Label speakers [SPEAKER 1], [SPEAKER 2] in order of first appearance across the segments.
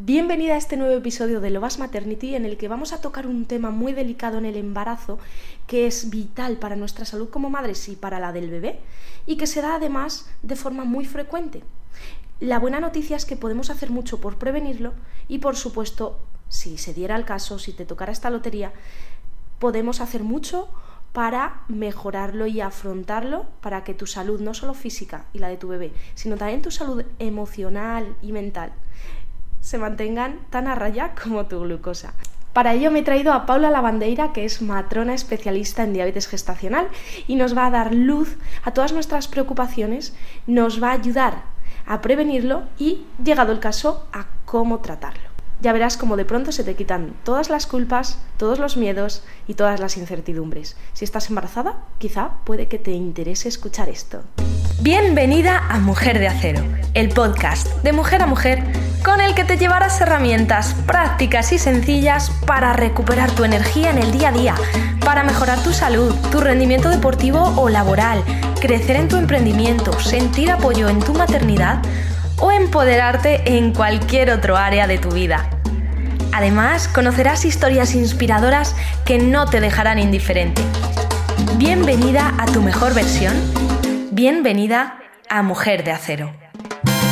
[SPEAKER 1] Bienvenida a este nuevo episodio de Lovas Maternity en el que vamos a tocar un tema muy delicado en el embarazo que es vital para nuestra salud como madres y para la del bebé y que se da además de forma muy frecuente. La buena noticia es que podemos hacer mucho por prevenirlo y por supuesto, si se diera el caso, si te tocara esta lotería, podemos hacer mucho para mejorarlo y afrontarlo para que tu salud, no solo física y la de tu bebé, sino también tu salud emocional y mental, se mantengan tan a raya como tu glucosa. Para ello me he traído a Paula Lavandeira, que es matrona especialista en diabetes gestacional y nos va a dar luz a todas nuestras preocupaciones, nos va a ayudar a prevenirlo y, llegado el caso, a cómo tratarlo. Ya verás cómo de pronto se te quitan todas las culpas, todos los miedos y todas las incertidumbres. Si estás embarazada, quizá puede que te interese escuchar esto.
[SPEAKER 2] Bienvenida a Mujer de Acero, el podcast de mujer a mujer con el que te llevarás herramientas prácticas y sencillas para recuperar tu energía en el día a día, para mejorar tu salud, tu rendimiento deportivo o laboral, crecer en tu emprendimiento, sentir apoyo en tu maternidad o empoderarte en cualquier otro área de tu vida. Además, conocerás historias inspiradoras que no te dejarán indiferente. Bienvenida a tu mejor versión Bienvenida a Mujer de Acero.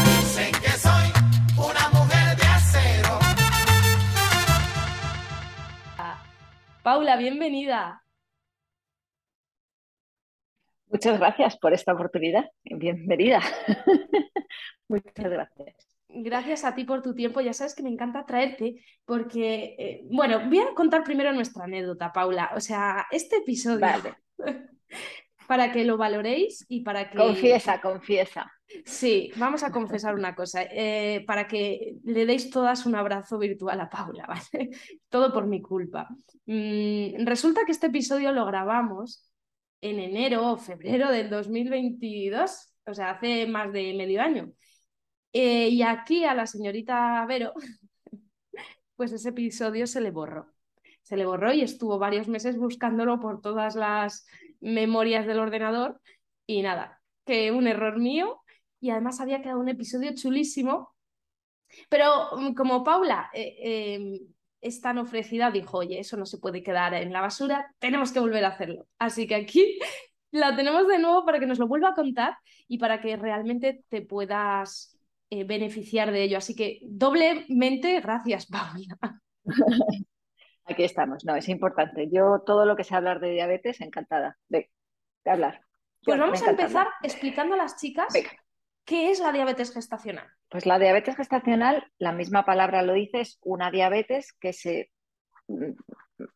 [SPEAKER 3] Dicen que soy una mujer de acero.
[SPEAKER 1] Paula, bienvenida.
[SPEAKER 4] Muchas gracias por esta oportunidad. Bienvenida. Muchas gracias.
[SPEAKER 1] Gracias a ti por tu tiempo. Ya sabes que me encanta traerte porque, eh, bueno, voy a contar primero nuestra anécdota, Paula. O sea, este episodio,
[SPEAKER 4] Vale.
[SPEAKER 1] para que lo valoréis y para que...
[SPEAKER 4] Confiesa, confiesa.
[SPEAKER 1] Sí, vamos a confesar una cosa, eh, para que le deis todas un abrazo virtual a Paula, ¿vale? Todo por mi culpa. Mm, resulta que este episodio lo grabamos en enero o febrero del 2022, o sea, hace más de medio año. Eh, y aquí a la señorita Vero, pues ese episodio se le borró. Se le borró y estuvo varios meses buscándolo por todas las memorias del ordenador y nada, que un error mío y además había quedado un episodio chulísimo. Pero mm, como Paula eh, eh, es tan ofrecida, dijo, oye, eso no se puede quedar en la basura, tenemos que volver a hacerlo. Así que aquí la tenemos de nuevo para que nos lo vuelva a contar y para que realmente te puedas eh, beneficiar de ello. Así que doblemente gracias, Paula.
[SPEAKER 4] Aquí estamos. No, es importante. Yo todo lo que sé hablar de diabetes, encantada de, de hablar.
[SPEAKER 1] Pues vamos a empezar explicando a las chicas
[SPEAKER 4] Venga.
[SPEAKER 1] qué es la diabetes gestacional.
[SPEAKER 4] Pues la diabetes gestacional, la misma palabra lo dice, es una diabetes que se mm,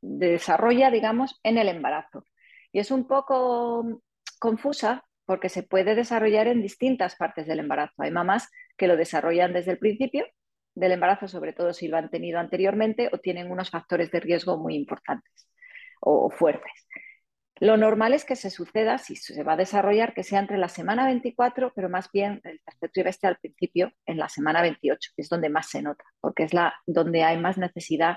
[SPEAKER 4] desarrolla, digamos, en el embarazo. Y es un poco confusa porque se puede desarrollar en distintas partes del embarazo. Hay mamás que lo desarrollan desde el principio del embarazo, sobre todo si lo han tenido anteriormente o tienen unos factores de riesgo muy importantes o fuertes. Lo normal es que se suceda, si se va a desarrollar, que sea entre la semana 24, pero más bien el tercer trimestre al principio, en la semana 28, que es donde más se nota, porque es la, donde hay más necesidad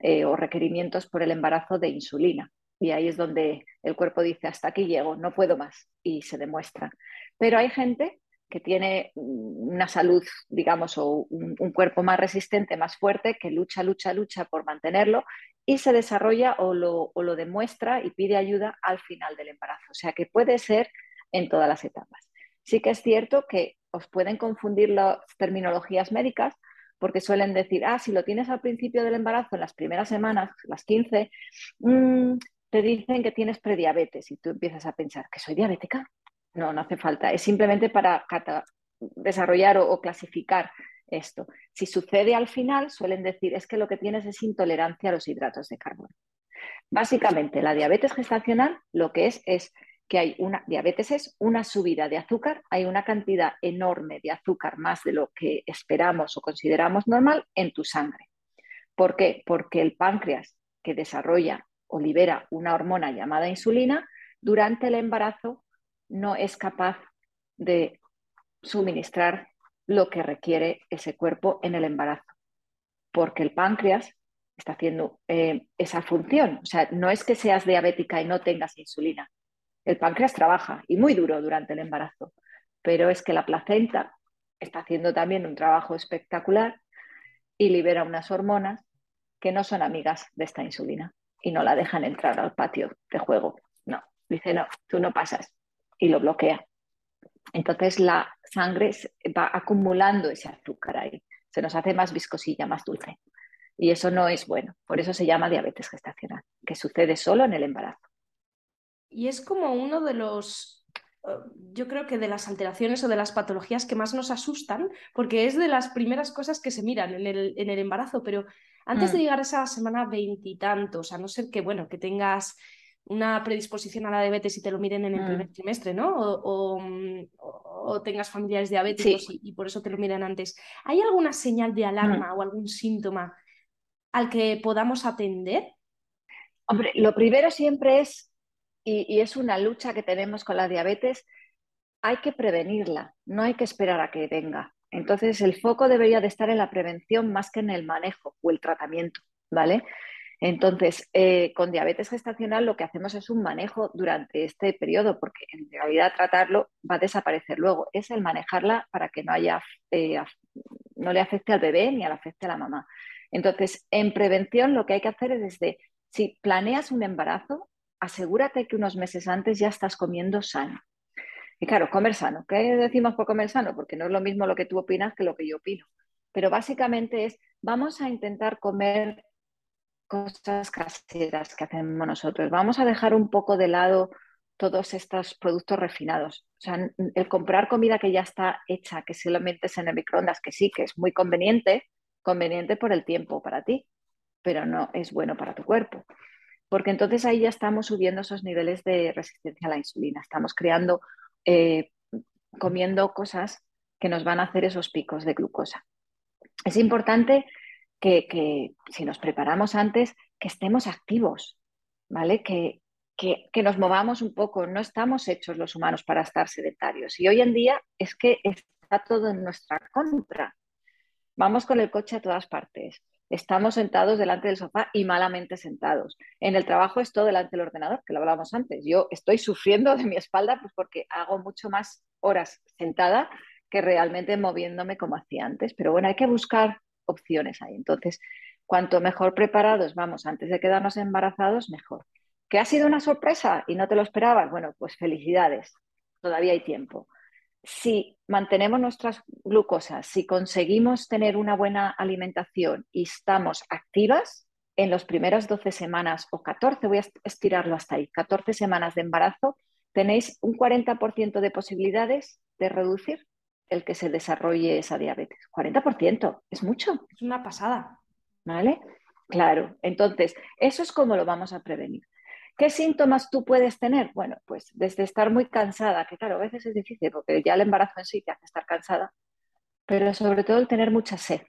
[SPEAKER 4] eh, o requerimientos por el embarazo de insulina. Y ahí es donde el cuerpo dice, hasta aquí llego, no puedo más, y se demuestra. Pero hay gente que tiene una salud, digamos, o un, cuerpo más resistente, más fuerte, que lucha, lucha, lucha por mantenerlo y se desarrolla o lo, o lo demuestra y pide ayuda al final del embarazo. O sea que puede ser en todas las etapas. Sí que es cierto que os pueden confundir las terminologías médicas porque suelen decir, ah, si lo tienes al principio del embarazo, en las primeras semanas, las 15, mmm, te dicen que tienes prediabetes y tú empiezas a pensar que soy diabética. No, no hace falta. Es simplemente para desarrollar o, clasificar esto. Si sucede al final, suelen decir es que lo que tienes es intolerancia a los hidratos de carbono. Básicamente, la diabetes gestacional lo que es es que hay una diabetes es una subida de azúcar, hay una cantidad enorme de azúcar más de lo que esperamos o consideramos normal en tu sangre. ¿Por qué? Porque el páncreas que desarrolla o libera una hormona llamada insulina durante el embarazo no es capaz de suministrar lo que requiere ese cuerpo en el embarazo, porque el páncreas está haciendo eh, esa función. O sea, no es que seas diabética y no tengas insulina. El páncreas trabaja y muy duro durante el embarazo, pero es que la placenta está haciendo también un trabajo espectacular y libera unas hormonas que no son amigas de esta insulina y no la dejan entrar al patio de juego. No, dice, no, tú no pasas y lo bloquea. Entonces la sangre va acumulando ese azúcar ahí, se nos hace más viscosilla, más dulce. Y eso no es bueno, por eso se llama diabetes gestacional, que sucede solo en el embarazo.
[SPEAKER 1] Y es como uno de los, eh, yo creo que de las alteraciones o de las patologías que más nos asustan, porque es de las primeras cosas que se miran en el, en el embarazo, pero antes de
[SPEAKER 4] Mm.
[SPEAKER 1] llegar a esa semana veintitantos, a no ser que, bueno, que tengas una predisposición a la diabetes y te lo miren en el primer
[SPEAKER 4] Mm.
[SPEAKER 1] trimestre, ¿no? O, o, mm, o- tengas familiares diabéticos
[SPEAKER 4] Sí.
[SPEAKER 1] y, y por eso te lo miran antes. ¿Hay alguna señal de alarma o algún síntoma al que podamos atender?
[SPEAKER 4] Hombre, lo primero siempre es, y, y es una lucha que tenemos con la diabetes, hay que prevenirla, no hay que esperar a que venga. Entonces, el foco debería de estar en la prevención más que en el manejo o el tratamiento, ¿vale? Entonces, eh, con diabetes gestacional lo que hacemos es un manejo durante este periodo, porque en realidad tratarlo va a desaparecer luego. Es el manejarla para que no haya, eh, no le afecte al bebé ni le afecte a la mamá. Entonces, en prevención lo que hay que hacer es desde, si planeas un embarazo, asegúrate que unos meses antes ya estás comiendo sano. Y claro, comer sano. ¿Qué decimos por comer sano? Porque no es lo mismo lo que tú opinas que lo que yo opino. Pero básicamente es, vamos a intentar comer cosas caseras que hacemos nosotros. Vamos a dejar un poco de lado todos estos productos refinados. O sea, el comprar comida que ya está hecha, que solamente es en el microondas, que sí, que es muy conveniente, conveniente por el tiempo para ti, pero no es bueno para tu cuerpo. Porque entonces ahí ya estamos subiendo esos niveles de resistencia a la insulina. Estamos creando, eh, comiendo cosas que nos van a hacer esos picos de glucosa. Es importante que, si nos preparamos antes, que estemos activos, ¿vale? Que, que, que nos movamos un poco. No estamos hechos los humanos para estar sedentarios. Y hoy en día es que está todo en nuestra contra. Vamos con el coche a todas partes. Estamos sentados delante del sofá y malamente sentados. En el trabajo estoy delante del ordenador, que lo hablábamos antes. Yo estoy sufriendo de mi espalda pues porque hago mucho más horas sentada que realmente moviéndome como hacía antes. Pero bueno, hay que buscar opciones ahí. Entonces, cuanto mejor preparados vamos antes de quedarnos embarazados, mejor. ¿Que ha sido una sorpresa y no te lo esperabas? Bueno, pues felicidades. Todavía hay tiempo si mantenemos nuestras glucosas, si conseguimos tener una buena alimentación y estamos activas, en las primeras 12 semanas o 14, voy a estirarlo hasta ahí, 14 semanas de embarazo, tenéis un 40% de posibilidades de reducir el que se desarrolle esa diabetes. 40%, es mucho,
[SPEAKER 1] Es una pasada.
[SPEAKER 4] ¿vale? Claro, entonces, eso es como lo vamos a prevenir. ¿Qué síntomas tú puedes tener? Bueno, pues desde estar muy cansada, que claro, a veces es difícil porque ya el embarazo en sí te hace estar cansada, pero sobre todo el tener mucha sed.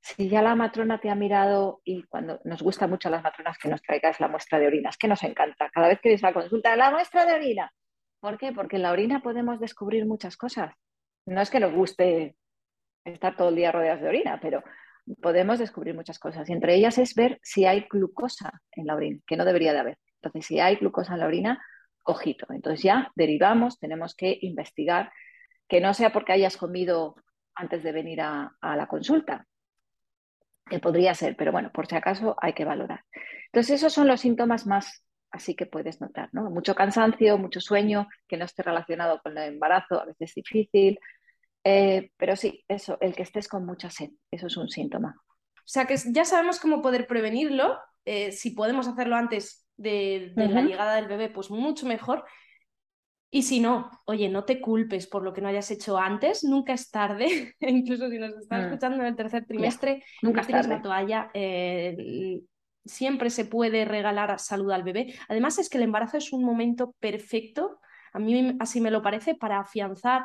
[SPEAKER 4] Si ya la matrona te ha mirado y cuando nos gusta mucho a las matronas que nos traigas la muestra de orina, es que nos encanta. Cada vez que a la consulta, la muestra de orina. ¿Por qué? Porque en la orina podemos descubrir muchas cosas. No es que nos guste estar todo el día rodeados de orina, pero podemos descubrir muchas cosas. Y entre ellas es ver si hay glucosa en la orina, que no debería de haber. Entonces, si hay glucosa en la orina, ojito. Entonces ya derivamos, tenemos que investigar, que no sea porque hayas comido antes de venir a, a la consulta, que podría ser, pero bueno, por si acaso hay que valorar. Entonces, esos son los síntomas más así que puedes notar, ¿no? Mucho cansancio, mucho sueño, que no esté relacionado con el embarazo, a veces difícil, eh, pero sí, eso, el que estés con mucha sed, eso es un síntoma.
[SPEAKER 1] O sea que ya sabemos cómo poder prevenirlo. eh, si podemos hacerlo antes de, de la llegada del bebé, pues mucho mejor. Y si no, oye, no te culpes por lo que no hayas hecho antes, nunca es tarde. Incluso si nos estás
[SPEAKER 4] Mm.
[SPEAKER 1] escuchando en el tercer trimestre,
[SPEAKER 4] Nunca
[SPEAKER 1] tienes la toalla. eh, siempre se puede regalar salud al bebé. Además, es que el embarazo es un momento perfecto, a mí así me lo parece, para afianzar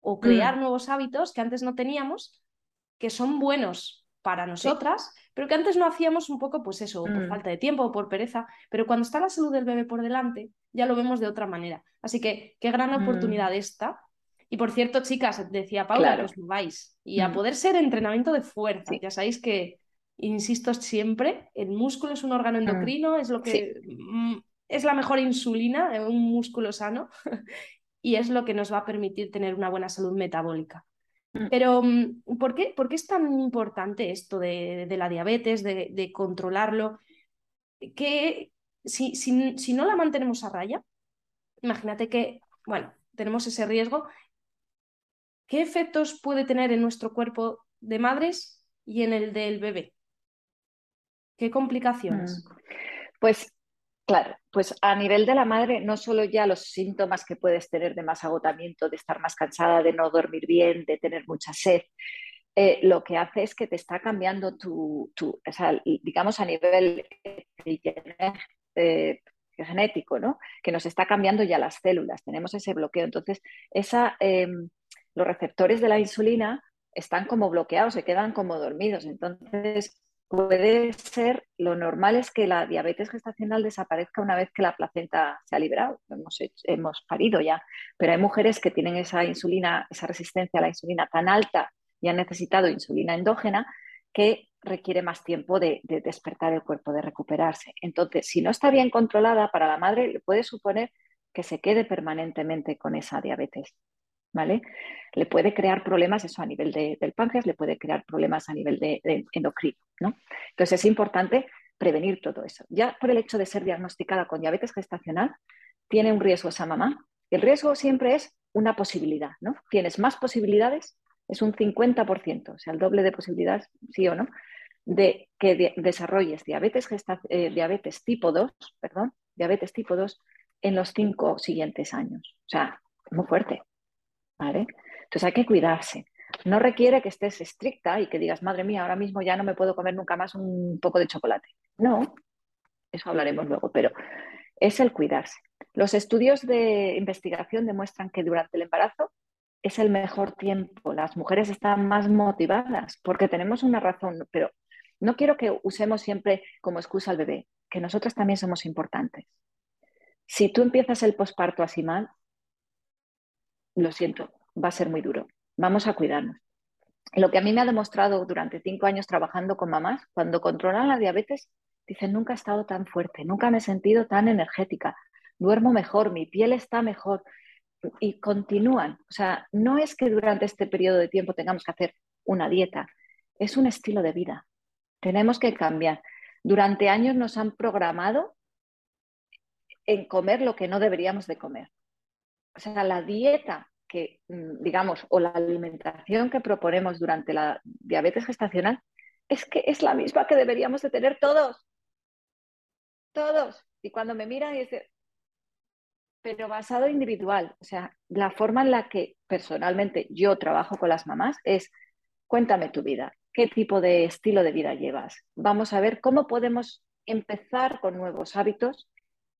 [SPEAKER 1] o crear
[SPEAKER 4] Mm.
[SPEAKER 1] nuevos hábitos que antes no teníamos, que son buenos para nosotras, pero que antes no hacíamos un poco, pues eso, por
[SPEAKER 4] Mm.
[SPEAKER 1] falta de tiempo o por pereza, pero cuando está la salud del bebé por delante, ya lo vemos de otra manera. Así que qué gran
[SPEAKER 4] Mm.
[SPEAKER 1] oportunidad esta. Y por cierto, chicas, decía Paula,
[SPEAKER 4] Claro.
[SPEAKER 1] que os mováis. Y a poder ser entrenamiento de fuerza.
[SPEAKER 4] Sí.
[SPEAKER 1] Ya sabéis que, insisto siempre, el músculo es un órgano endocrino, es lo que es la mejor insulina, un músculo sano, y es lo que nos va a permitir tener una buena salud metabólica.
[SPEAKER 4] Mm.
[SPEAKER 1] Pero, mm, ¿por qué, por qué es tan importante esto de, de la diabetes, de, de controlarlo? Que si, si, si no la mantenemos a raya, imagínate que, bueno, tenemos ese riesgo, ¿qué efectos puede tener en nuestro cuerpo de madres y en el del bebé? ¿Qué complicaciones?
[SPEAKER 4] Mm. Pues claro, pues a nivel de la madre, no solo ya los síntomas que puedes tener de más agotamiento, de estar más cansada, de no dormir bien, de tener mucha sed, eh, lo que hace es que te está cambiando tu, digamos a nivel eh, genético, ¿no? Que nos está cambiando ya las células, tenemos ese bloqueo. Entonces, esa, eh, los receptores de la insulina están como bloqueados, se quedan como dormidos. Entonces, puede ser, lo normal es que la diabetes gestacional desaparezca una vez que la placenta se ha liberado, hemos, hemos parido ya, pero hay mujeres que tienen esa insulina, esa resistencia a la insulina tan alta y han necesitado insulina endógena que requiere más tiempo de, de, despertar el cuerpo, de recuperarse. Entonces, si no está bien controlada para la madre, le puede suponer que se quede permanentemente con esa diabetes. ¿Vale? Le puede crear problemas eso a nivel de, del páncreas, le puede crear problemas a nivel de, de endocrino, ¿no? Entonces es importante prevenir todo eso. Ya por el hecho de ser diagnosticada con diabetes gestacional, tiene un riesgo esa mamá. El riesgo siempre es una posibilidad, ¿no? Tienes más posibilidades, es un 50%, o sea, el doble de posibilidades, sí o no, de que de desarrolles diabetes, eh, diabetes tipo 2, perdón, diabetes tipo 2 en los cinco siguientes años. O sea, muy fuerte. Entonces hay que cuidarse. No requiere que estés estricta y que digas, madre mía, ahora mismo ya no me puedo comer nunca más un poco de chocolate. No, eso hablaremos luego, pero es el cuidarse. Los estudios de investigación demuestran que durante el embarazo es el mejor tiempo. Las mujeres están más motivadas porque tenemos una razón, pero no quiero que usemos siempre como excusa al bebé, que nosotras también somos importantes. Si tú empiezas el posparto así mal, lo siento, va a ser muy duro. Vamos a cuidarnos. Lo que a mí me ha demostrado durante cinco años trabajando con mamás, cuando controlan la diabetes, dicen, nunca he estado tan fuerte, nunca me he sentido tan energética, duermo mejor, mi piel está mejor. Y continúan. O sea, no es que durante este periodo de tiempo tengamos que hacer una dieta, es un estilo de vida. Tenemos que cambiar. Durante años nos han programado en comer lo que no deberíamos de comer o sea, la dieta que, mm, digamos, o la alimentación que proponemos durante la diabetes gestacional es que es la misma que deberíamos de tener todos. Todos. Y cuando me miran y dicen, pero basado individual, o sea, la forma en la que personalmente yo trabajo con las mamás es, cuéntame tu vida, qué tipo de estilo de vida llevas. Vamos a ver cómo podemos empezar con nuevos hábitos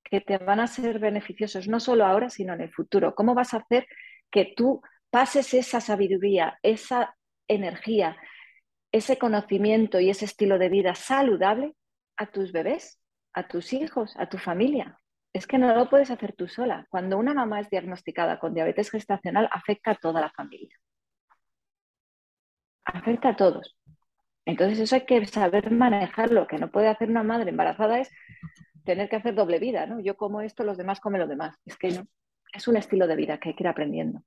[SPEAKER 4] que te van a ser beneficiosos no solo ahora, sino en el futuro. ¿Cómo vas a hacer que tú pases esa sabiduría, esa energía, ese conocimiento y ese estilo de vida saludable a tus bebés, a tus hijos, a tu familia? Es que no lo puedes hacer tú sola. Cuando una mamá es diagnosticada con diabetes gestacional, afecta a toda la familia. Afecta a todos. Entonces eso hay que saber manejarlo. Lo que no puede hacer una madre embarazada es tener que hacer doble vida, ¿no? Yo como esto, los demás comen lo demás. Es que no, es un estilo de vida que hay que ir aprendiendo.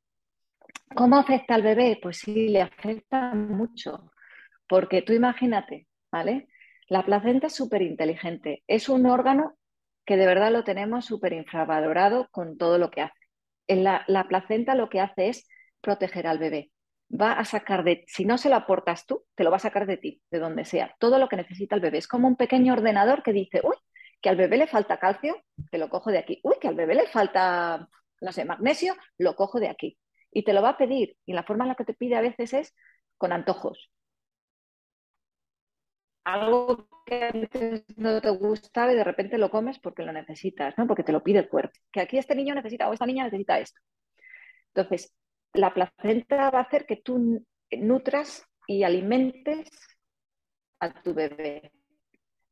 [SPEAKER 4] ¿Cómo afecta al bebé? Pues sí, le afecta mucho, porque tú imagínate, ¿vale? La placenta es súper inteligente, es un órgano que de verdad lo tenemos súper infravalorado con todo lo que hace. En la, la placenta lo que hace es proteger al bebé. Va a sacar de, si no se lo aportas tú, te lo va a sacar de ti, de donde sea, todo lo que necesita el bebé. Es como un pequeño ordenador que dice, uy, que al bebé le falta calcio, te lo cojo de aquí. Uy, que al bebé le falta, no sé, magnesio, lo cojo de aquí. Y te lo va a pedir. Y la forma en la que te pide a veces es con antojos. Algo que a veces no te gusta y de repente lo comes porque lo necesitas, ¿no? Porque te lo pide el cuerpo. Que aquí este niño necesita o esta niña necesita esto. Entonces, la placenta va a hacer que tú nutras y alimentes a tu bebé.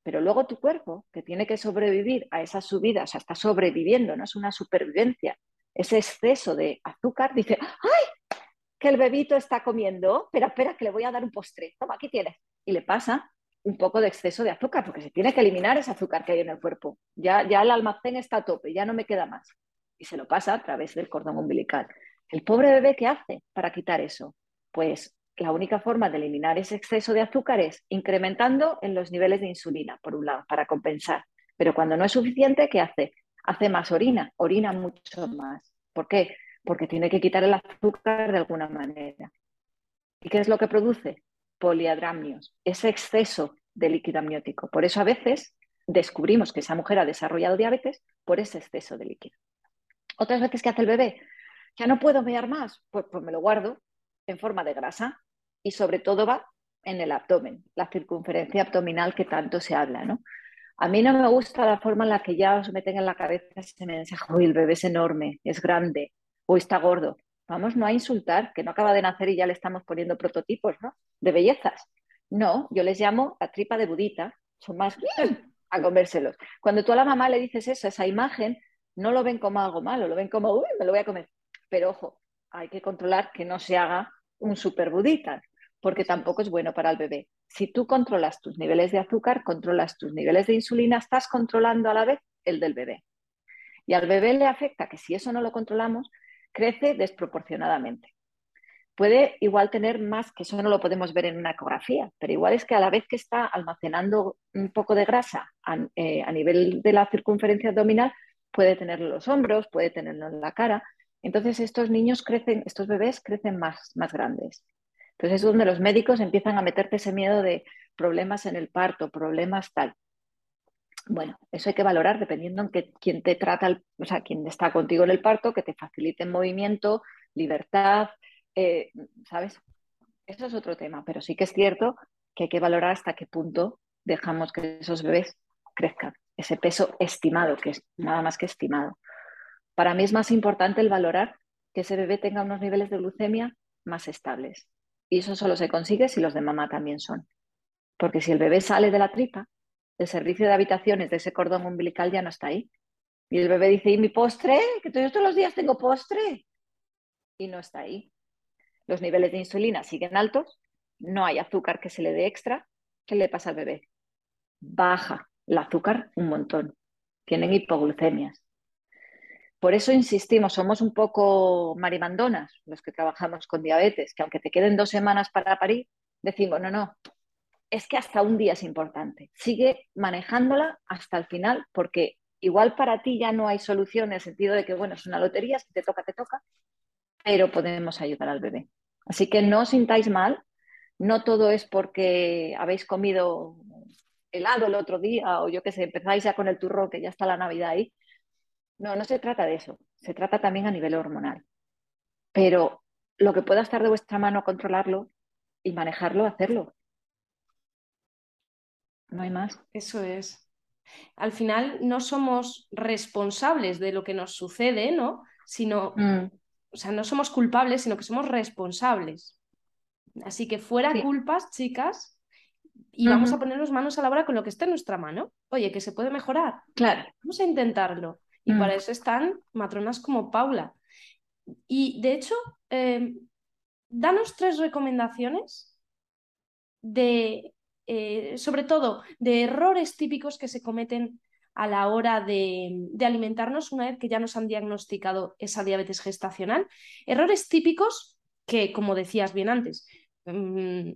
[SPEAKER 4] Pero luego tu cuerpo, que tiene que sobrevivir a esas subidas, o sea, está sobreviviendo, no es una supervivencia, ese exceso de azúcar, dice, ¡ay! Que el bebito está comiendo, espera, espera, que le voy a dar un postre, toma, aquí tienes. Y le pasa un poco de exceso de azúcar, porque se tiene que eliminar ese azúcar que hay en el cuerpo. Ya, ya el almacén está a tope, ya no me queda más. Y se lo pasa a través del cordón umbilical. El pobre bebé, ¿qué hace para quitar eso? Pues la única forma de eliminar ese exceso de azúcar es incrementando en los niveles de insulina, por un lado, para compensar. Pero cuando no es suficiente, ¿qué hace? Hace más orina, orina mucho más. ¿Por qué? Porque tiene que quitar el azúcar de alguna manera. ¿Y qué es lo que produce? Poliadramnios, ese exceso de líquido amniótico. Por eso a veces descubrimos que esa mujer ha desarrollado diabetes por ese exceso de líquido. Otras veces, ¿qué hace el bebé? Ya no puedo mear más, pues, pues me lo guardo en forma de grasa y sobre todo va en el abdomen, la circunferencia abdominal que tanto se habla, ¿no? A mí no me gusta la forma en la que ya os meten en la cabeza ese mensaje, uy, el bebé es enorme, es grande, o está gordo. Vamos, no a insultar, que no acaba de nacer y ya le estamos poniendo prototipos, ¿no? De bellezas. No, yo les llamo la tripa de budita, son más a comérselos. Cuando tú a la mamá le dices eso, esa imagen, no lo ven como algo malo, lo ven como, uy, me lo voy a comer. Pero ojo, hay que controlar que no se haga un super budita, porque tampoco es bueno para el bebé. Si tú controlas tus niveles de azúcar, controlas tus niveles de insulina, estás controlando a la vez el del bebé. Y al bebé le afecta que si eso no lo controlamos, crece desproporcionadamente. Puede igual tener más, que eso no lo podemos ver en una ecografía, pero igual es que a la vez que está almacenando un poco de grasa a, eh, nivel de la circunferencia abdominal, puede tenerlo en los hombros, puede tenerlo en la cara. Entonces estos niños crecen, estos bebés crecen más, más grandes. Entonces es donde los médicos empiezan a meterte ese miedo de problemas en el parto, problemas tal. Bueno, eso hay que valorar dependiendo en que quien te trata, o sea, quien está contigo en el parto, que te facilite movimiento, libertad, eh, ¿sabes? Eso es otro tema, pero sí que es cierto que hay que valorar hasta qué punto dejamos que esos bebés crezcan, ese peso estimado, que es nada más que estimado. Para mí es más importante el valorar que ese bebé tenga unos niveles de glucemia más estables. Y eso solo se consigue si los de mamá también son. Porque si el bebé sale de la tripa, el servicio de habitaciones de ese cordón umbilical ya no está ahí. Y el bebé dice, ¿y mi postre? Que yo todos los días tengo postre. Y no está ahí. Los niveles de insulina siguen altos, no hay azúcar que se le dé extra. ¿Qué le pasa al bebé? Baja el azúcar un montón. Tienen hipoglucemias. Por eso insistimos, somos un poco marimandonas los que trabajamos con diabetes, que aunque te queden dos semanas para parir, decimos, no, no, es que hasta un día es importante. Sigue manejándola hasta el final, porque igual para ti ya no hay solución en el sentido de que, bueno, es una lotería, si te toca, te toca, pero podemos ayudar al bebé. Así que no os sintáis mal, no todo es porque habéis comido helado el otro día o yo qué sé, empezáis ya con el turro que ya está la Navidad ahí. No, no se trata de eso, se trata también a nivel hormonal. Pero lo que pueda estar de vuestra mano controlarlo y manejarlo, hacerlo. No hay más.
[SPEAKER 1] Eso es. Al final no somos responsables de lo que nos sucede, ¿no? Sino,
[SPEAKER 4] Mm,
[SPEAKER 1] o sea, no somos culpables, sino que somos responsables. Así que fuera
[SPEAKER 4] Sí.
[SPEAKER 1] culpas, chicas, y vamos a ponernos manos a la obra con lo que esté en nuestra mano. Oye, que se puede mejorar.
[SPEAKER 4] Claro.
[SPEAKER 1] Vamos a intentarlo. Y
[SPEAKER 4] Mm.
[SPEAKER 1] para eso están matronas como Paula. Y de hecho, eh, danos tres recomendaciones de, eh, sobre todo, de errores típicos que se cometen a la hora de, de alimentarnos una vez que ya nos han diagnosticado esa diabetes gestacional. Errores típicos que, como decías bien antes, mm,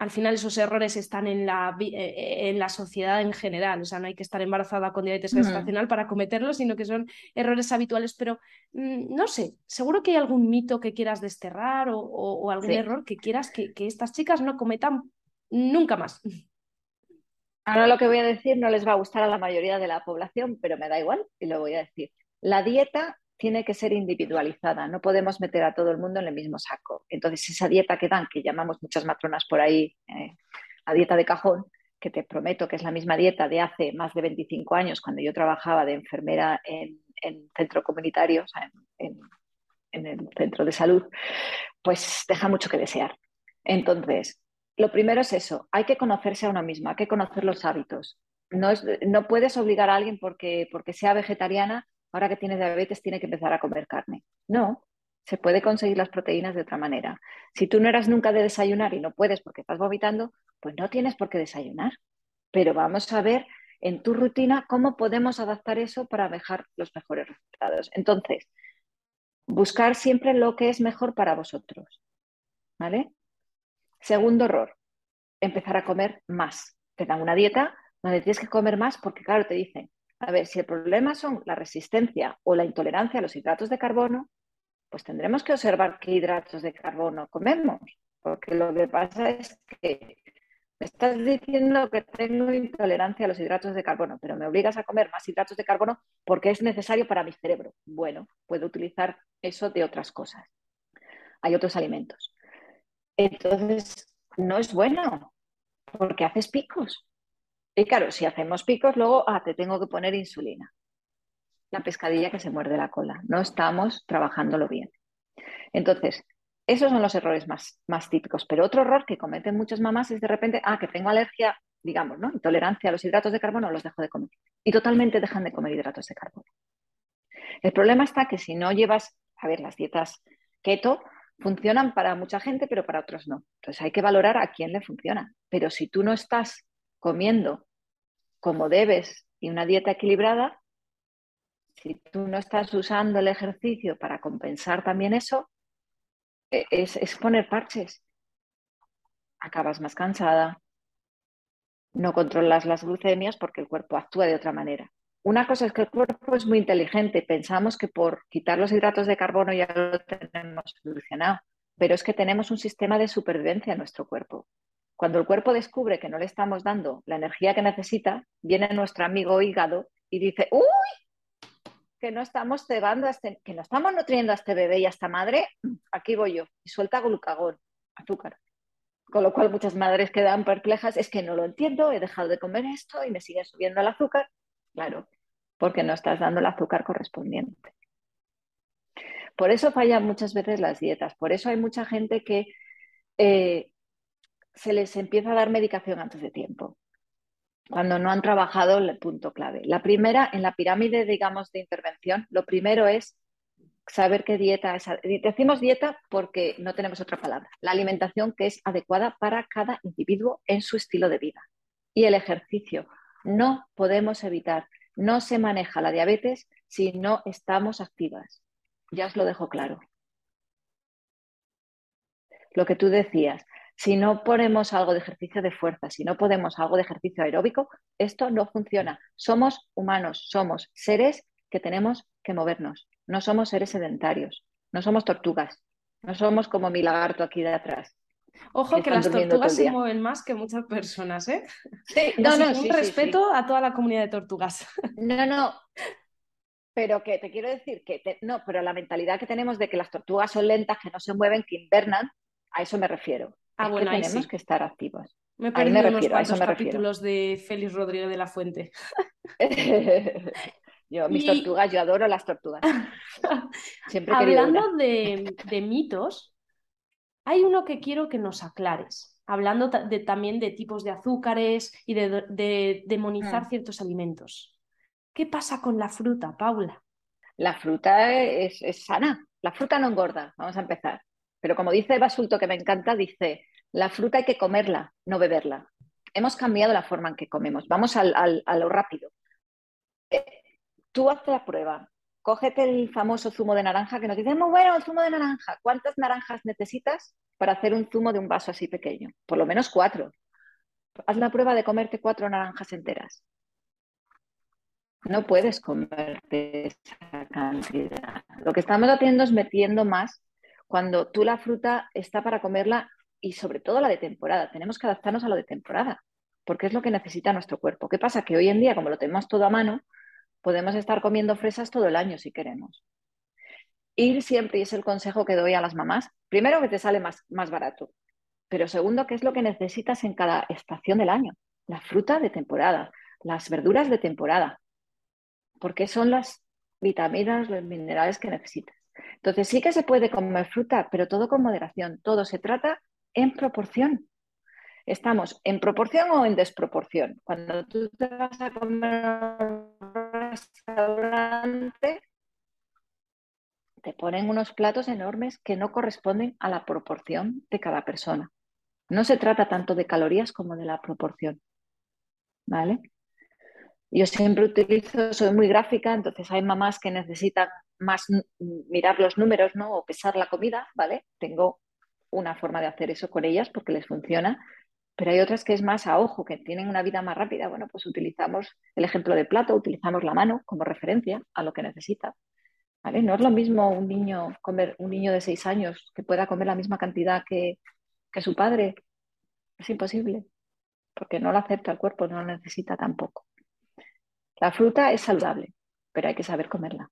[SPEAKER 1] al final esos errores están en la, vi- eh, en la sociedad en general, o sea, no hay que estar embarazada con diabetes gestacional para cometerlos, sino que son errores habituales, pero mm, no sé, seguro que hay algún mito que quieras desterrar o, o- o algún
[SPEAKER 4] Sí.
[SPEAKER 1] error que quieras que, que estas chicas no cometan nunca más.
[SPEAKER 4] Ahora lo que voy a decir no les va a gustar a la mayoría de la población, pero me da igual y lo voy a decir. La dieta tiene que ser individualizada, no podemos meter a todo el mundo en el mismo saco. Entonces, esa dieta que dan, que llamamos muchas matronas por ahí, eh, la dieta de cajón, que te prometo que es la misma dieta de hace más de 25 años, cuando yo trabajaba de enfermera en, en centro comunitario, o sea, en, el centro de salud, pues deja mucho que desear. Entonces, lo primero es eso, hay que conocerse a uno mismo, hay que conocer los hábitos. No, es- no puedes obligar a alguien porque sea vegetariana, ahora que tiene diabetes tiene que empezar a comer carne. No, se puede conseguir las proteínas de otra manera. Si tú no eras nunca de desayunar y no puedes porque estás vomitando, pues no tienes por qué desayunar. Pero vamos a ver en tu rutina cómo podemos adaptar eso para dejar los mejores resultados. Entonces, buscar siempre lo que es mejor para vosotros. ¿vale? Segundo error, empezar a comer más. Te dan una dieta donde tienes que comer más porque, claro, te dicen, a ver, si el problema son la resistencia o la intolerancia a los hidratos de carbono, pues tendremos que observar qué hidratos de carbono comemos, porque lo que pasa es que me estás diciendo que tengo intolerancia a los hidratos de carbono, pero me obligas a comer más hidratos de carbono porque es necesario para mi cerebro. Bueno, puedo utilizar eso de otras cosas. Hay otros alimentos. Entonces, no es bueno porque haces picos. Y claro, si hacemos picos, luego ah, te tengo que poner insulina. La pescadilla que se muerde la cola. No estamos trabajándolo bien. Entonces, esos son los errores más, más típicos. Pero otro error que cometen muchas mamás es de repente, ah, que tengo alergia, digamos, ¿no? Intolerancia a los hidratos de carbono, los dejo de comer. Y totalmente dejan de comer hidratos de carbono. El problema está que si no llevas, a ver, las dietas keto funcionan para mucha gente, pero para otros no. Entonces hay que valorar a quién le funciona. Pero si tú no estás comiendo como debes y una dieta equilibrada, si tú no estás usando el ejercicio para compensar también eso, e, es, poner parches. Acabas más cansada, no controlas las glucemias porque el cuerpo actúa de otra manera. Una cosa es que el cuerpo es muy inteligente, pensamos que por quitar los hidratos de carbono ya lo tenemos solucionado, pero es que tenemos un sistema de supervivencia en nuestro cuerpo. Cuando el cuerpo descubre que no le estamos dando la energía que necesita, viene nuestro amigo hígado y dice, ¡Uy! Que no estamos cebando este, que no estamos nutriendo a este bebé y a esta madre, aquí voy yo. Y suelta glucagón, azúcar. Con lo cual muchas madres quedan perplejas, es que no lo entiendo, he dejado de comer esto y me sigue subiendo el azúcar. Claro, porque no estás dando el azúcar correspondiente. Por eso fallan muchas veces las dietas, por eso hay mucha gente que eh, se les empieza a dar medicación antes de tiempo, cuando no han trabajado el punto clave. La primera, en la pirámide, digamos, de intervención, lo primero es saber qué dieta es. Decimos dieta porque no tenemos otra palabra. La alimentación que es adecuada para cada individuo en su estilo de vida. Y el ejercicio. No podemos evitar, no se maneja la diabetes si no estamos activas. Ya os lo dejo claro. Lo que tú decías, si no ponemos algo de ejercicio de fuerza, si no podemos algo de ejercicio aeróbico, esto no funciona. Somos humanos, somos seres que tenemos que movernos. No somos seres sedentarios, no somos tortugas, no somos como mi lagarto aquí de atrás.
[SPEAKER 1] Ojo que, las tortugas se mueven más que muchas personas, ¿eh?
[SPEAKER 4] Sí, no, no,
[SPEAKER 1] un respeto a toda la comunidad de tortugas.
[SPEAKER 4] No, no. Pero que te quiero decir que no, pero la mentalidad que tenemos de que las tortugas son lentas, que no se mueven, que invernan, a eso me refiero.
[SPEAKER 1] Ah, bueno,
[SPEAKER 4] que tenemos que estar activos.
[SPEAKER 1] Me he perdido unos cuantos capítulos de Félix Rodríguez de la Fuente.
[SPEAKER 4] yo, mis tortugas, yo adoro las tortugas.
[SPEAKER 1] Siempre Hablando de, mitos, hay uno que quiero que nos aclares. Hablando de, también de tipos de azúcares y de, demonizar mm. ciertos alimentos. ¿Qué pasa con la fruta, Paula?
[SPEAKER 4] La fruta es, es sana. La fruta no engorda. Vamos a empezar. Pero como dice Basulto, que me encanta, dice, la fruta hay que comerla, no beberla. Hemos cambiado la forma en que comemos. Vamos al, a lo rápido. Eh, tú haces la prueba. Cógete el famoso zumo de naranja que nos dice, muy bueno el zumo de naranja. ¿Cuántas naranjas necesitas para hacer un zumo de un vaso así pequeño? Por lo menos cuatro. Haz la prueba de comerte cuatro naranjas enteras. No puedes comerte esa cantidad. Lo que estamos haciendo es metiendo más cuando tú la fruta está para comerla y sobre todo la de temporada. Tenemos que adaptarnos a lo de temporada, porque es lo que necesita nuestro cuerpo. ¿Qué pasa? Que hoy en día, como lo tenemos todo a mano, podemos estar comiendo fresas todo el año si queremos. Ir siempre, y es el consejo que doy a las mamás, primero que te sale más, más barato, pero segundo, ¿qué es lo que necesitas en cada estación del año? La fruta de temporada, las verduras de temporada, porque son las vitaminas, los minerales que necesitas. Entonces sí que se puede comer fruta, pero todo con moderación, todo se trata en proporción. ¿Estamos en proporción o en desproporción? Cuando tú te vas a comer un restaurante, te ponen unos platos enormes que no corresponden a la proporción de cada persona. No se trata tanto de calorías como de la proporción. ¿Vale? Yo siempre utilizo, soy muy gráfica, entonces hay mamás que necesitan más mirar los números, ¿no? O pesar la comida, ¿vale? Tengo una forma de hacer eso con ellas porque les funciona, pero hay otras que es más a ojo, que tienen una vida más rápida. Bueno, pues utilizamos el ejemplo de plato, utilizamos la mano como referencia a lo que necesita. No es lo mismo un niño comer, un niño de seis años que pueda comer la misma cantidad que, que su padre. Es imposible, porque no lo acepta el cuerpo, no lo necesita tampoco. La fruta es saludable, pero hay que saber comerla.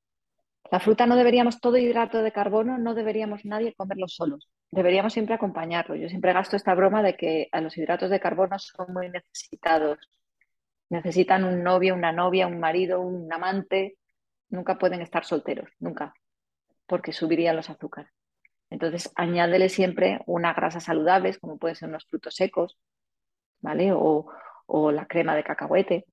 [SPEAKER 4] La fruta no deberíamos, todo hidrato de carbono, no deberíamos nadie comerlo solos. Deberíamos siempre acompañarlo. Yo siempre gasto esta broma de que a los hidratos de carbono son muy necesitados. Necesitan un novio, una novia, un marido, un amante. Nunca pueden estar solteros, nunca, porque subirían los azúcares. Entonces, añádele siempre unas grasas saludables, como pueden ser unos frutos secos, ¿vale? O, o la crema de cacahuete.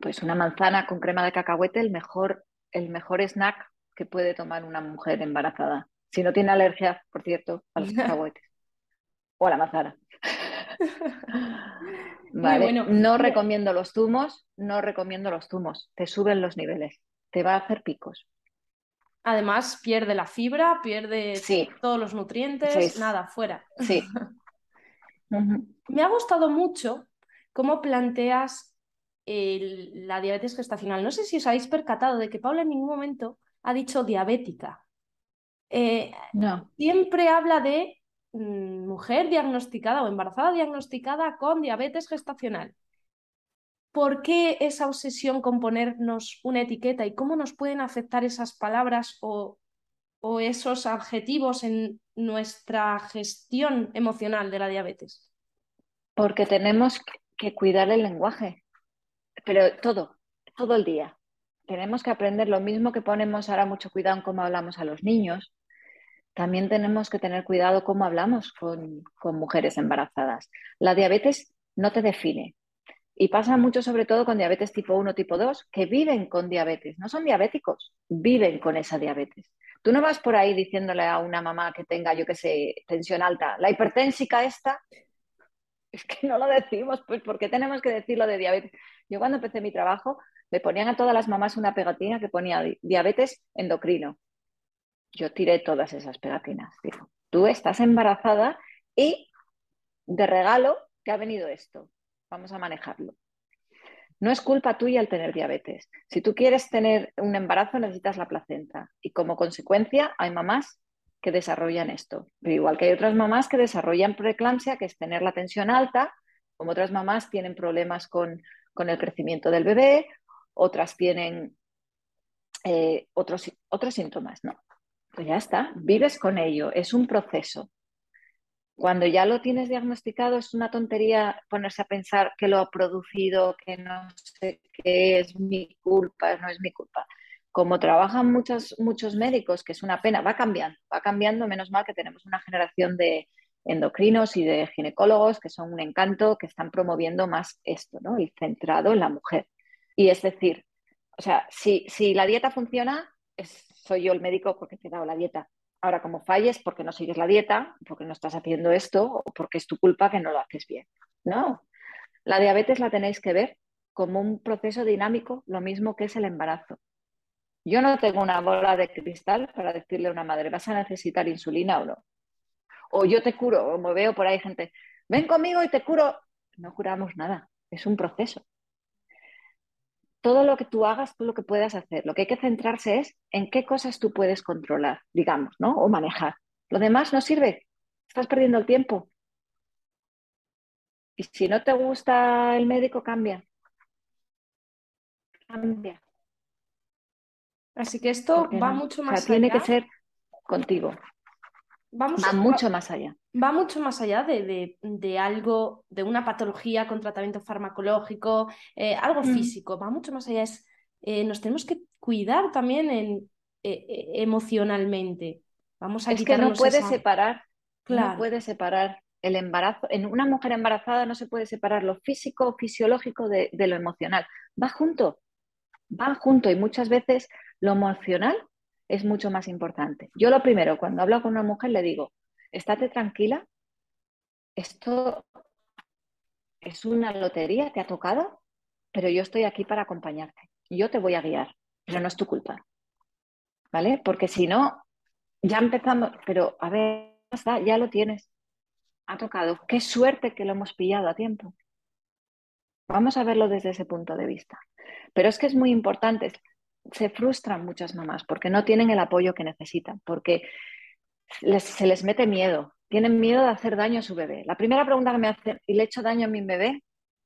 [SPEAKER 4] Pues una manzana con crema de cacahuete, el mejor el mejor snack que puede tomar una mujer embarazada. Si no tiene alergia, por cierto, a los cacahuetes o a la manzana. vale.
[SPEAKER 1] bueno.
[SPEAKER 4] No recomiendo los zumos, no recomiendo los zumos. Te suben los niveles, te va a hacer picos.
[SPEAKER 1] Además, pierde la fibra, pierde
[SPEAKER 4] Sí.
[SPEAKER 1] todos los nutrientes,
[SPEAKER 4] Sí.
[SPEAKER 1] nada, fuera.
[SPEAKER 4] Sí.
[SPEAKER 1] Me ha gustado mucho cómo planteas el- la diabetes gestacional. No sé si os habéis percatado de que Paula en ningún momento ha dicho diabética. Eh,
[SPEAKER 4] No,
[SPEAKER 1] siempre habla de mm, mujer diagnosticada o embarazada diagnosticada con diabetes gestacional. ¿Por qué esa obsesión con ponernos una etiqueta y cómo nos pueden afectar esas palabras o, o esos adjetivos en nuestra gestión emocional de la diabetes?
[SPEAKER 4] porque tenemos que cuidar el lenguaje, pero todo, todo el día. Tenemos que aprender lo mismo que ponemos ahora mucho cuidado en cómo hablamos a los niños. También tenemos que tener cuidado cómo hablamos con, con mujeres embarazadas. La diabetes no te define. Y pasa mucho sobre todo con diabetes tipo 1, tipo 2, que viven con diabetes. No son diabéticos, viven con esa diabetes. Tú no vas por ahí diciéndole a una mamá que tenga, yo qué sé, tensión alta, la hiperténsica esta, es que no lo decimos, pues ¿por qué tenemos que decirlo de diabetes? Yo cuando empecé mi trabajo le ponían a todas las mamás una pegatina que ponía di- diabetes endocrino. Yo tiré todas esas pegatinas. Digo, tú estás embarazada y de regalo te ha venido esto. Vamos a manejarlo. No es culpa tuya el tener diabetes. Si tú quieres tener un embarazo, necesitas la placenta. Y como consecuencia, hay mamás que desarrollan esto. Pero igual que hay otras mamás que desarrollan preeclampsia, que es tener la tensión alta, como otras mamás tienen problemas con, con el crecimiento del bebé, otras tienen eh, otros, otros síntomas. No, pues ya está, vives con ello, es un proceso. Cuando ya lo tienes diagnosticado, es una tontería ponerse a pensar que lo ha producido, que no sé qué es mi culpa, no es mi culpa. Como trabajan muchos, muchos médicos, que es una pena, va cambiando, va cambiando, menos mal que tenemos una generación de endocrinos y de ginecólogos que son un encanto, que están promoviendo más esto, ¿no? El centrado en la mujer. Y es decir, o sea, si, si la dieta funciona, soy yo el médico porque te he dado la dieta. Ahora, como falles porque no sigues la dieta, porque no estás haciendo esto o porque es tu culpa que no lo haces bien. No, la diabetes la tenéis que ver como un proceso dinámico, lo mismo que es el embarazo. Yo no tengo una bola de cristal para decirle a una madre, ¿vas a necesitar insulina o no? O yo te curo, como veo por ahí gente, ven conmigo y te curo. No curamos nada, es un proceso todo lo que tú hagas, tú lo que puedas hacer. Lo que hay que centrarse es en qué cosas tú puedes controlar, digamos, ¿no? O manejar. Lo demás no sirve. Estás perdiendo el tiempo. Y si no te gusta el médico, cambia. Cambia.
[SPEAKER 1] Así que esto
[SPEAKER 4] ¿Por qué
[SPEAKER 1] va
[SPEAKER 4] no?
[SPEAKER 1] mucho
[SPEAKER 4] O sea,
[SPEAKER 1] más
[SPEAKER 4] tiene
[SPEAKER 1] allá.
[SPEAKER 4] que ser contigo.
[SPEAKER 1] Vamos
[SPEAKER 4] Va
[SPEAKER 1] a-
[SPEAKER 4] mucho más allá.
[SPEAKER 1] va mucho más allá de, de- de algo, de una patología con tratamiento farmacológico, eh, algo
[SPEAKER 4] Mm.
[SPEAKER 1] físico, va mucho más allá. Es, eh, nos tenemos que cuidar también en, eh, eh, emocionalmente. Vamos a
[SPEAKER 4] Es que no
[SPEAKER 1] esa-
[SPEAKER 4] separar, no puedes separar el embarazo. En una mujer embarazada no se puede separar lo físico o fisiológico de, de lo emocional. Va junto, va junto y muchas veces lo emocional es mucho más importante. Yo lo primero, cuando hablo con una mujer, le digo, estate tranquila, esto es una lotería, te ha tocado, pero yo estoy aquí para acompañarte. Yo te voy a guiar, pero no es tu culpa. ¿Vale? Porque si no, ya empezamos, pero a ver, está, ya lo tienes. Ha tocado. Qué suerte que lo hemos pillado a tiempo. Vamos a verlo desde ese punto de vista. Pero es que es muy importante. Se frustran muchas mamás porque no tienen el apoyo que necesitan, porque se les mete miedo. Tienen miedo de hacer daño a su bebé. La primera pregunta que me hacen, ¿y le he hecho daño a mi bebé?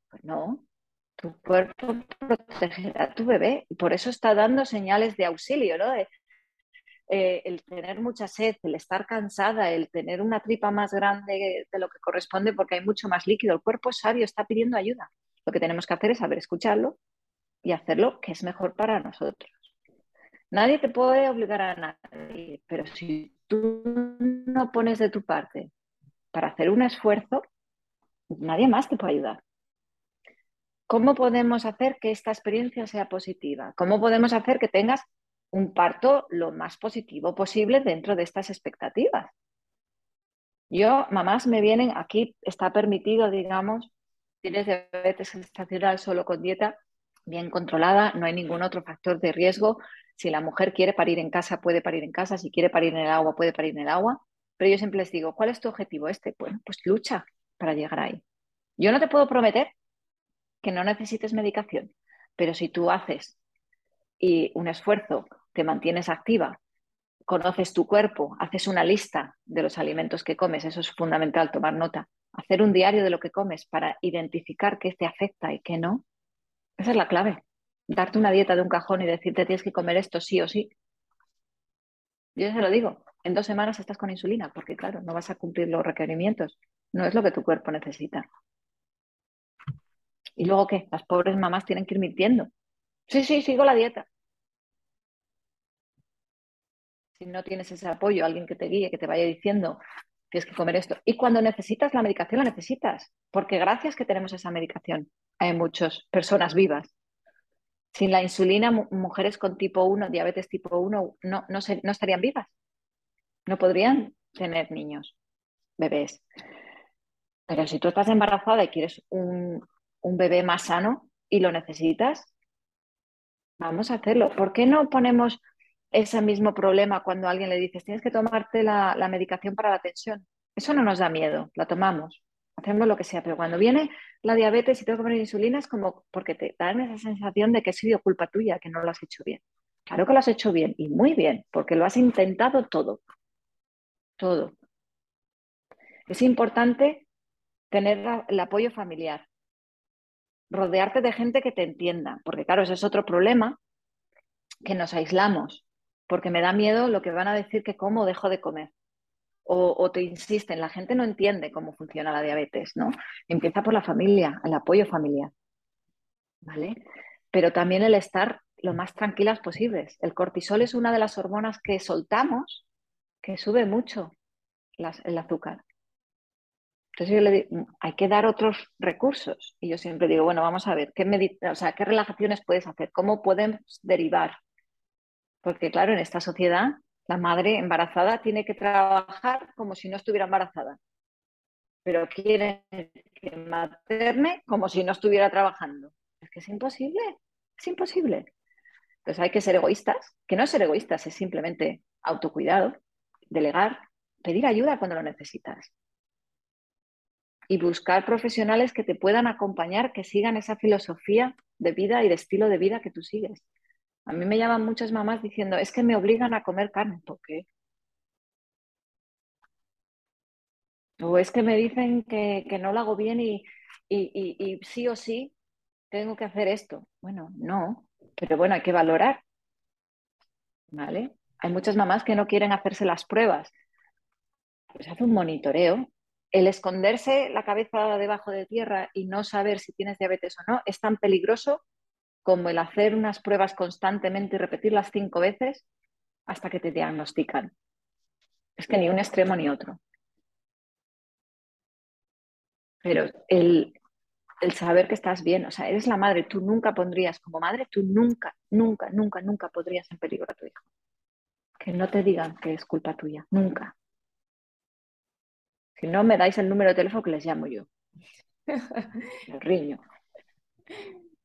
[SPEAKER 4] Pues no, tu cuerpo protegerá a tu bebé y por eso está dando señales de auxilio, ¿no? Eh, el tener mucha sed, el estar cansada, el tener una tripa más grande de lo que corresponde porque hay mucho más líquido. El cuerpo es sabio, está pidiendo ayuda. Lo que tenemos que hacer es saber escucharlo y hacerlo que es mejor para nosotros. Nadie te puede obligar a nadie, pero si tú no pones de tu parte para hacer un esfuerzo, nadie más te puede ayudar. ¿Cómo podemos hacer que esta experiencia sea positiva? ¿Cómo podemos hacer que tengas un parto lo más positivo posible dentro de estas expectativas? Yo, mamás me vienen, aquí está permitido, digamos, tienes diabetes gestacional solo con dieta bien controlada, no hay ningún otro factor de riesgo. Si la mujer quiere parir en casa, puede parir en casa, si quiere parir en el agua, puede parir en el agua. Pero yo siempre les digo, ¿cuál es tu objetivo este? Bueno, pues lucha para llegar ahí. Yo no te puedo prometer que no necesites medicación, pero si tú haces y un esfuerzo, te mantienes activa, conoces tu cuerpo, haces una lista de los alimentos que comes, eso es fundamental, tomar nota, hacer un diario de lo que comes para identificar qué te afecta y qué no, esa es la clave. Darte una dieta de un cajón y decirte tienes que comer esto sí o sí. Yo se lo digo, en dos semanas estás con insulina, porque claro, no vas a cumplir los requerimientos, no es lo que tu cuerpo necesita. ¿Y luego qué? Las pobres mamás tienen que ir mintiendo. Sí, sí, sigo la dieta. Si no tienes ese apoyo, alguien que te guíe, que te vaya diciendo, tienes que comer esto. Y cuando necesitas la medicación, la necesitas, porque gracias que tenemos esa medicación, hay muchas personas vivas. Sin la insulina, mu- mujeres con tipo 1, diabetes tipo 1, no, no, se- no estarían vivas. No podrían tener niños, bebés. Pero si tú estás embarazada y quieres un, un bebé más sano y lo necesitas, vamos a hacerlo. ¿Por qué no ponemos ese mismo problema cuando alguien le dices, tienes que tomarte la, la medicación para la tensión? Eso no nos da miedo, la tomamos, hacemos lo que sea, pero cuando viene la diabetes y tengo que poner insulina es como porque te dan esa sensación de que ha sido culpa tuya, que no lo has hecho bien. Claro que lo has hecho bien y muy bien, porque lo has intentado todo, todo. Es importante tener el apoyo familiar, rodearte de gente que te entienda, porque claro, ese es otro problema, que nos aislamos, porque me da miedo lo que van a decir que como dejo de comer. O, te insisten, la gente no entiende cómo funciona la diabetes, ¿no? Empieza por la familia, el apoyo familiar, ¿vale? Pero también el estar lo más tranquilas posibles. El cortisol es una de las hormonas que soltamos que sube mucho el azúcar. Entonces yo le digo, hay que dar otros recursos. Y yo siempre digo, bueno, vamos a ver, ¿qué, medi- o sea, ¿qué relajaciones puedes hacer? ¿Cómo podemos derivar? Porque claro, en esta sociedad, la madre embarazada tiene que trabajar como si no estuviera embarazada. Pero quiere que materne como si no estuviera trabajando. Es que es imposible, es imposible. Entonces hay que ser egoístas, que no es ser egoístas, es simplemente autocuidado, delegar, pedir ayuda cuando lo necesitas y buscar profesionales que te puedan acompañar, que sigan esa filosofía de vida y de estilo de vida que tú sigues. A mí me llaman muchas mamás diciendo, es que me obligan a comer carne. ¿Por qué? O es que me dicen que, que no lo hago bien y, y, y, y sí o sí tengo que hacer esto. Bueno, no, pero bueno, hay que valorar, ¿vale? Hay muchas mamás que no quieren hacerse las pruebas. Pues hace un monitoreo. El esconderse la cabeza debajo de tierra y no saber si tienes diabetes o no es tan peligroso como el hacer unas pruebas constantemente y repetirlas cinco veces hasta que te diagnostican. Es que ni un extremo ni otro. Pero el, el saber que estás bien, o sea, eres la madre, tú nunca pondrías, como madre, tú nunca, nunca, nunca, nunca podrías en peligro a tu hijo. Que no te digan que es culpa tuya, nunca. Si no, me dais el número de teléfono que les llamo yo. El riño.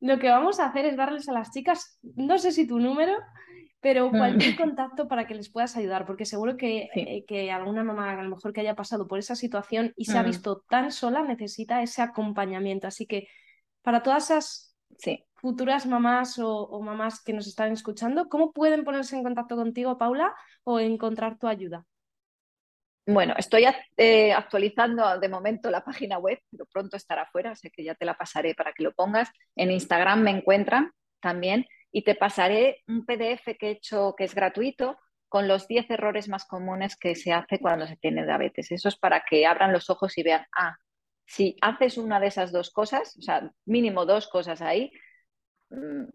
[SPEAKER 1] Lo que vamos a hacer es darles a las chicas, no sé si tu número, pero
[SPEAKER 4] Mm.
[SPEAKER 1] cualquier contacto para que les puedas ayudar, porque seguro que,
[SPEAKER 4] Sí.
[SPEAKER 1] eh, que alguna mamá a lo mejor que haya pasado por esa situación y se ha
[SPEAKER 4] Mm.
[SPEAKER 1] visto tan sola necesita ese acompañamiento. Así que para todas esas
[SPEAKER 4] Sí.
[SPEAKER 1] futuras mamás o, o mamás que nos están escuchando, ¿cómo pueden ponerse en contacto contigo, Paula, o encontrar tu ayuda?
[SPEAKER 4] Bueno, estoy eh, actualizando de momento la página web, pero pronto estará fuera, así que ya te la pasaré para que lo pongas. En Instagram me encuentran también y te pasaré un PDF que he hecho que es gratuito con los 10 errores más comunes que se hace cuando se tiene diabetes. Eso es para que abran los ojos y vean, ah, si haces una de esas dos cosas, o sea, mínimo dos cosas ahí, mm,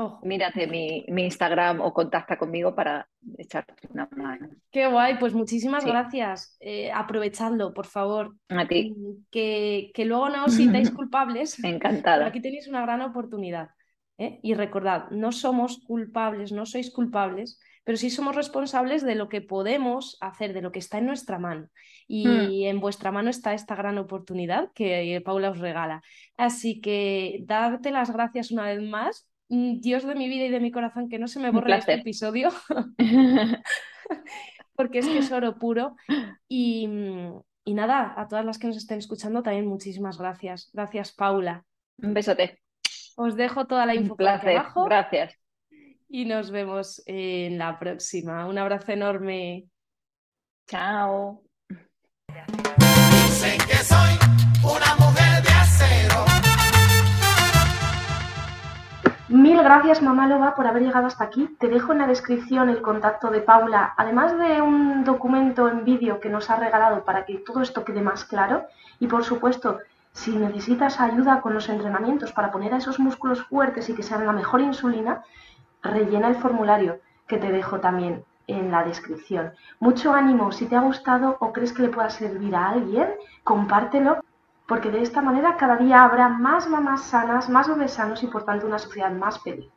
[SPEAKER 1] Ojo,
[SPEAKER 4] mírate mi, mi Instagram o contacta conmigo para echarte una mano.
[SPEAKER 1] qué guay, pues muchísimas
[SPEAKER 4] Sí.
[SPEAKER 1] gracias. Eh, aprovechadlo, por favor.
[SPEAKER 4] A ti,
[SPEAKER 1] Mm, Que, que luego no os sintáis culpables.
[SPEAKER 4] Encantada.
[SPEAKER 1] aquí tenéis una gran oportunidad. ¿eh? Y recordad, no somos culpables, no sois culpables, pero sí somos responsables de lo que podemos hacer, de lo que está en nuestra mano. Y en vuestra mano está esta gran oportunidad que eh, Paula os regala. Así que darte las gracias una vez más. Dios de mi vida y de mi corazón, que no se me borre este episodio, porque es que es oro puro. Y, y nada, a todas las que nos estén escuchando también muchísimas gracias. Gracias, Paula.
[SPEAKER 4] Un besote.
[SPEAKER 1] Os dejo toda la info por abajo
[SPEAKER 4] Gracias.
[SPEAKER 1] y nos vemos en la próxima. Un abrazo enorme.
[SPEAKER 4] Chao.
[SPEAKER 3] Dicen que soy
[SPEAKER 1] Mil gracias, mamá Loba, por haber llegado hasta aquí. Te dejo en la descripción el contacto de Paula, además de un documento en vídeo que nos ha regalado para que todo esto quede más claro. Y por supuesto, si necesitas ayuda con los entrenamientos para poner a esos músculos fuertes y que sean la mejor insulina, rellena el formulario que te dejo también en la descripción. Mucho ánimo, si te ha gustado o crees que le pueda servir a alguien, compártelo porque de esta manera cada día habrá más mamás sanas, más bebés sanos y por tanto una sociedad más feliz.